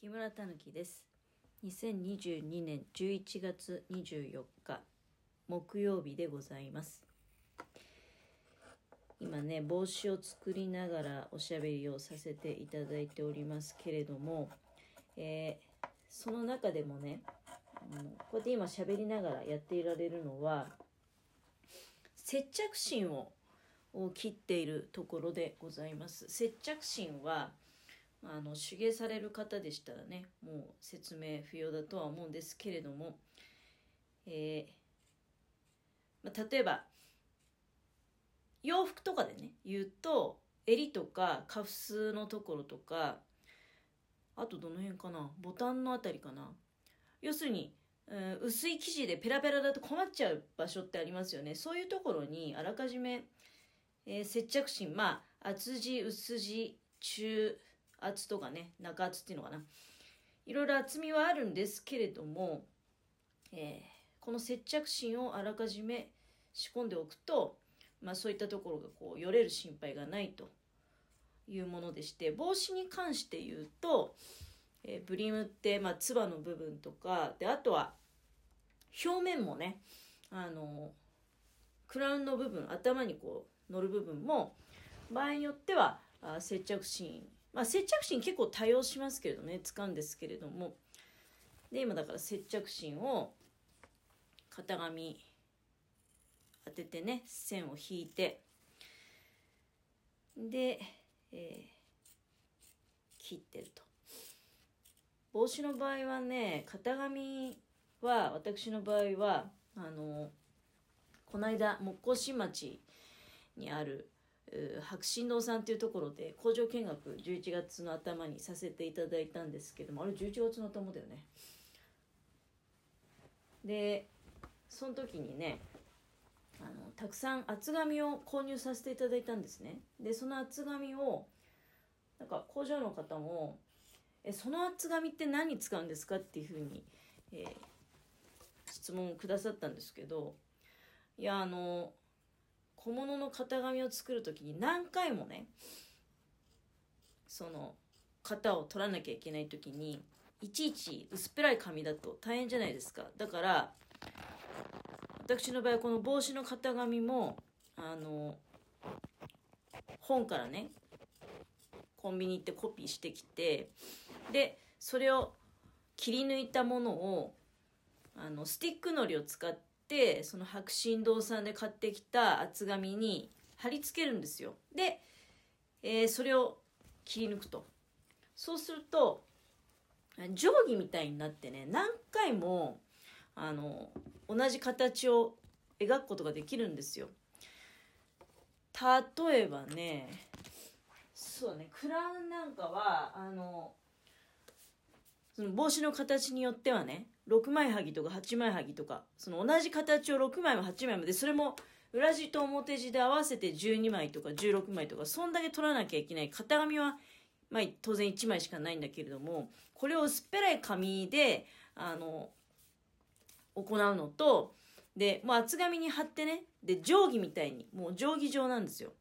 木村たぬきです。2022年11月24日木曜日でございます。今ね帽子を作りながらおしゃべりをさせていただいておりますけれども、えー、その中でもねこうやって今喋りながらやっていられるのは接着芯を切っているところでございます。接着芯はあの手芸される方でしたらねもう説明不要だとは思うんですけれども、えー、まあ、例えば洋服とかでね言うと襟とかカフスのところとかあとどの辺かなボタンのあたりかな。要するに、うん、薄い生地でペラペラだと困っちゃう場所ってありますよね。そういうところにあらかじめ、えー、接着芯まあ厚地薄地中厚とかね中厚っていうのかな。いろいろ厚みはあるんですけれども、えー、この接着芯をあらかじめ仕込んでおくと、まあ、そういったところがこうよれる心配がないというものでして帽子に関して言うと、えー、ブリムって、まあ、つばの部分とかであとは表面もねあのクラウンの部分頭にこう乗る部分も場合によっては接着芯まあ、接着芯結構多用しますけれどね使うんですけれども。で今だから接着芯を型紙当ててね線を引いて。で、えー、切ってると。帽子の場合はね型紙は私の場合はあのこの間木工新町にある白新堂さんというところで工場見学11月の頭にさせていただいたんですけどもあれ11月の頭だよねでその時にねあのたくさん厚紙を購入させていただいたんですねでその厚紙をなんか工場の方も「えその厚紙って何に使うんですか?」っていうふうに、えー、質問をくださったんですけどいやあの小物の型紙を作る時に何回もねその型を取らなきゃいけない時にいちいち薄っぺらい紙だと大変じゃないですか。だから私の場合はこの帽子の型紙もあの本からねコンビニ行ってコピーしてきてでそれを切り抜いたものをあのスティックのりを使ってってその白振堂さんで買ってきた厚紙に貼り付けるんですよ。で、えー、それを切り抜くと。そうすると定規みたいになってね何回もあの同じ形を描くことができるんですよ。例えばねそうねクラウンなんかはあのその帽子の形によってはね6枚はぎとか8枚はぎとかその同じ形を6枚も8枚もでそれも裏地と表地で合わせて12枚とか16枚とかそんだけ取らなきゃいけない。型紙は、まあ、当然1枚しかないんだけれどもこれを薄っぺらい紙であの行うのとでもう厚紙に貼ってねで定規みたいにもう定規状なんですよ。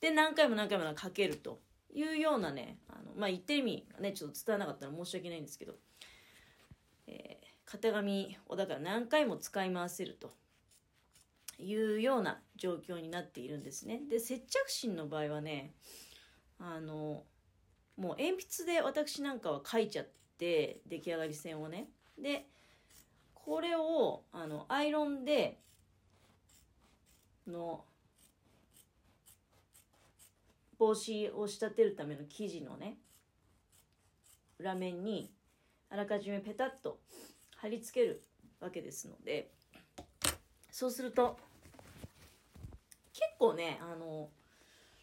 で何回も何回もかけるというようなね、あのまあ、言ってる意味がね、ちょっと伝わらなかったら申し訳ないんですけど、えー、型紙をだから何回も使い回せるというような状況になっているんですね。で、接着芯の場合はね、あの、もう鉛筆で私なんかは書いちゃって、出来上がり線をね。で、これを、あの、アイロンで、の、帽子を仕立てるための生地のね裏面にあらかじめペタッと貼り付けるわけですのでそうすると結構ねあの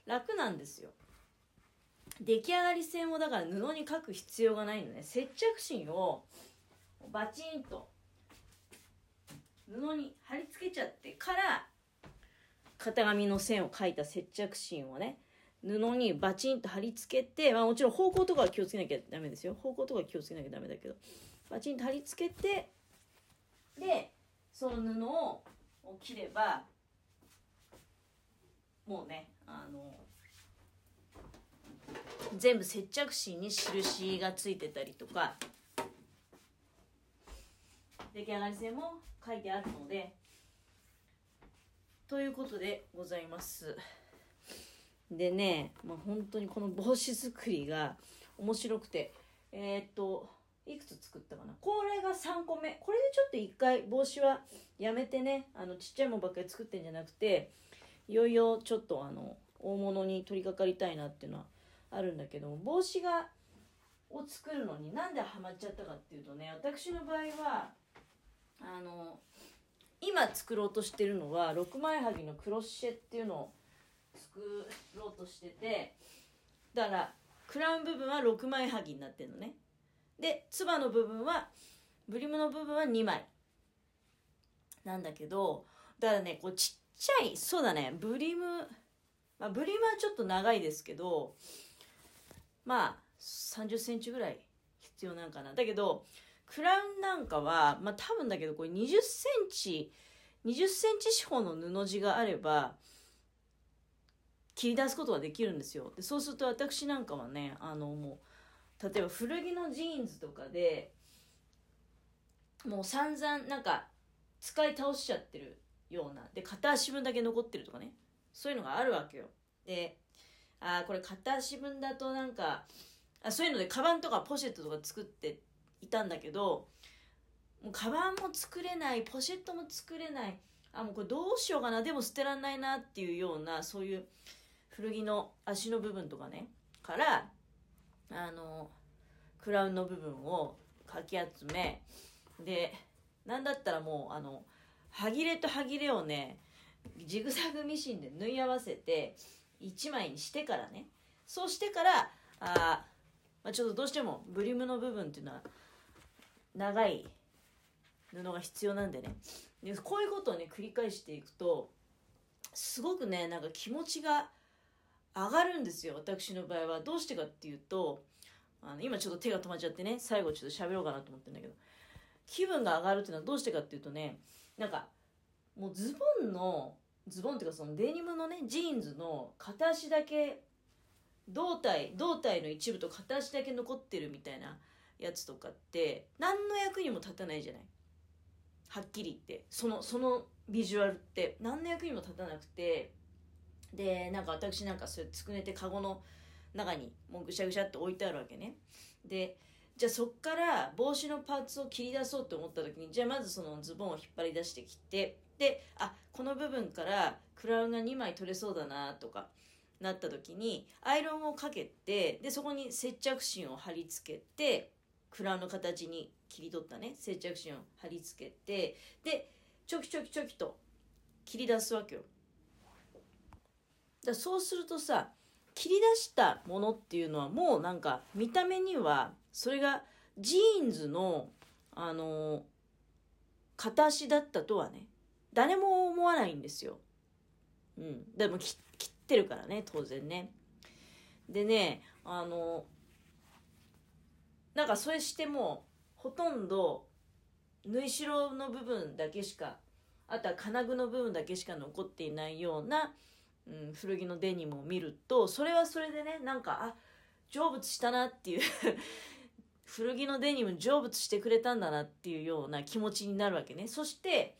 楽なんですよ。出来上がり線をだから布に描く必要がないのね。接着芯をバチンと布に貼り付けちゃってから型紙の線を描いた接着芯をね布にバチンと貼り付けて、まあ、もちろん方向とかは気をつけなきゃダメですよ。方向とか気をつけなきゃダメだけど。バチンと貼り付けてでその布を切ればもうねあの全部接着芯に印がついてたりとか。出来上がり線も書いてあるので。ということでございます。でね、まあ、本当にこの帽子作りが面白くてえー、っといくつ作ったかな？これが3個目。これでちょっと1回帽子はやめてねあのちっちゃいもんばっかり作ってんじゃなくていよいよちょっとあの大物に取り掛かりたいなっていうのはあるんだけども帽子がを作るのになんでハマっちゃったかっていうとね私の場合はあの今作ろうとしてるのは6枚はぎのクロッシェっていうのを作ろうとしててだからクラウン部分は6枚はぎになってるのね。でつばの部分はブリムの部分は2枚。なんだけどだからねこうちっちゃいそうだねブリムまあブリムはちょっと長いですけどまあ3 0センチぐらい必要なんかな。だけどクラウンなんかはまあ多分だけどこれ20センチ20センチ四方の布地があれば切り出すことができるんですよ。でそうすると私なんかはねあのもう例えば古着のジーンズとかでもう散々なんか使い倒しちゃってるようなで片足分だけ残ってるとかね。そういうのがあるわけよ。でああこれ片足分だとなんかあそういうのでカバンとかポシェットとか作っていたんだけどもうカバンも作れないポシェットも作れないあもうこれどうしようかなでも捨てらんないなっていうようなそういう古着の足の部分とかねからあのクラウンの部分をかき集めでなんだったらもうあの歯切れと歯切れをねジグザグミシンで縫い合わせて1枚にしてからね。そうしてからあ、まあ、ちょっとどうしてもブリムの部分っていうのは長い布が必要なんでね。でこういうことをね繰り返していくとすごくねなんか気持ちが上がるんですよ私の場合は。どうしてかっていうとあの今ちょっと手が止まっちゃってね最後ちょっと喋ろうかなと思ってるんだけど。気分が上がるっていうのはどうしてかっていうとねなんかもうズボンのズボンっていうかそのデニムのねジーンズの片足だけ胴体胴体の一部と片足だけ残ってるみたいなやつとかって何の役にも立たないじゃない。はっきり言って。そのそのビジュアルって何の役にも立たなくてでなんか私なんかそれつくねてカゴの中にもうぐしゃぐしゃって置いてあるわけね。でじゃあそっから帽子のパーツを切り出そうと思った時にじゃあまずそのズボンを引っ張り出してきてであこの部分からクラウンが2枚取れそうだなとかなった時にアイロンをかけてでそこに接着芯を貼り付けてクラウンの形に切り取ったね。接着芯を貼り付けてでちょきちょきちょきと切り出すわけよ。だそうするとさ切り出したものっていうのはもうなんか見た目にはそれがジーンズのあの片足だったとはね誰も思わないんですよ。うん。でも切ってるからね、当然ね。でね、あの、なんかそれしても、ほとんど、縫い代の部分だけしか、あとは金具の部分だけしか残っていないような、うん、古着のデニムを見ると、それはそれでね、なんか、あ、成仏したなっていう 古着のデニム成仏してくれたんだなっていうような気持ちになるわけね。そして、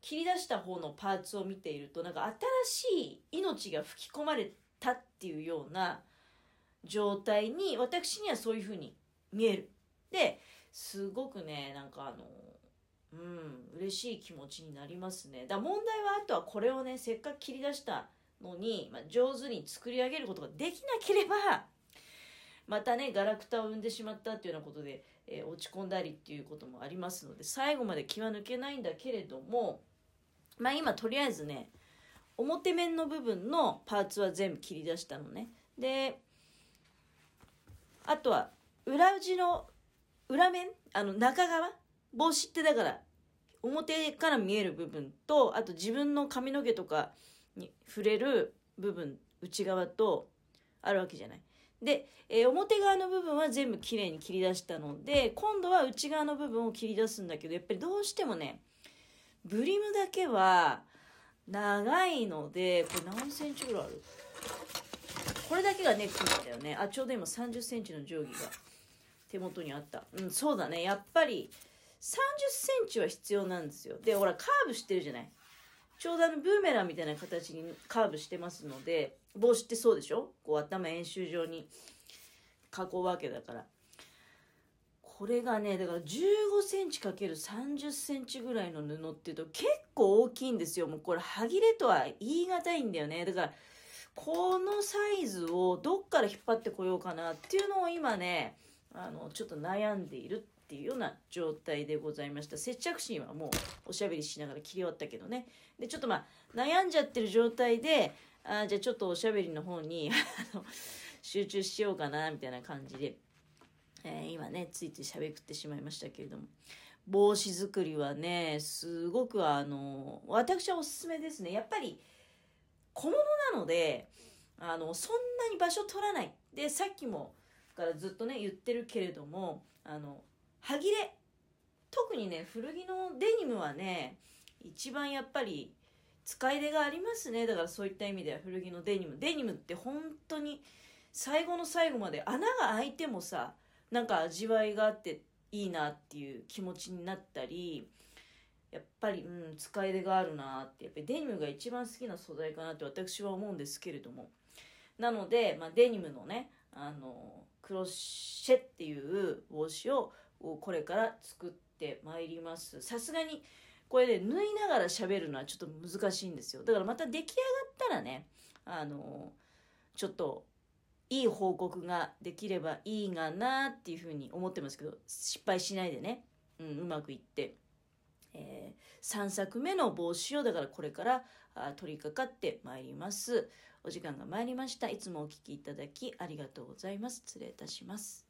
切り出した方のパーツを見ているとなんか新しい命が吹き込まれたっていうような状態に私にはそういうふうに見える。ですごくねなんかあのうん嬉しい気持ちになりますね。だ問題はあとはこれをねせっかく切り出したのに、まあ、上手に作り上げることができなければまたねガラクタを生んでしまったっていうようなことで、えー、落ち込んだりっていうこともありますので最後まで気は抜けないんだけれどもまあ今とりあえずね表面の部分のパーツは全部切り出したのね。であとは裏地の裏面？あの中側？帽子ってだから表から見える部分とあと自分の髪の毛とかに触れる部分内側とあるわけじゃない。で、えー、表側の部分は全部きれいに切り出したので今度は内側の部分を切り出すんだけどやっぱりどうしてもねブリムだけは長いので、これ何センチぐらいある？これだけがネックなんだよね。あちょうど今3 0センチの定規が手元にあった。うんそうだね。やっぱり3 0センチは必要なんですよ。でほらカーブしてるじゃない。ちょうどあのブーメランみたいな形にカーブしてますので帽子ってそうでしょ？こう頭円周上に囲うわけだから。これがねだから1 5センチ ×30 センチぐらいの布っていうと結構大きいんですよ。もうこれ歯切れとは言い難いんだよね。だからこのサイズをどっから引っ張ってこようかなっていうのを今ねあのちょっと悩んでいる。っていうような状態でございました。接着芯はもうおしゃべりしながら切り終わったけどね。でちょっとまあ悩んじゃってる状態であじゃあちょっとおしゃべりの方に 集中しようかなみたいな感じでえー、今ねついついしゃべくってしまいましたけれども。帽子作りはねすごくあの私はおすすめですね。やっぱり小物なのであのそんなに場所取らない。でさっきもからずっとね言ってるけれどもあの歯切れ。特にね古着のデニムはね一番やっぱり使い出がありますね。だからそういった意味では古着のデニム。デニムって本当に最後の最後まで穴が開いてもさなんか味わいがあっていいなっていう気持ちになったりやっぱり、うん、使い出があるなって。やっぱりデニムが一番好きな素材かなって私は思うんですけれども。なので、まあ、デニムのねあのクロッシェっていう帽子ををこれから作ってまいります。さすがにこれで、ね、縫いながら喋るのはちょっと難しいんですよ。だからまた出来上がったらねあのちょっといい報告ができればいいがなっていうふうに思ってますけど失敗しないでね、うん、うまくいって、えー、3作目の帽子をだからこれからあ取り掛かってまいります。お時間が参りました。いつもお聴きいただきありがとうございます。失礼いたします。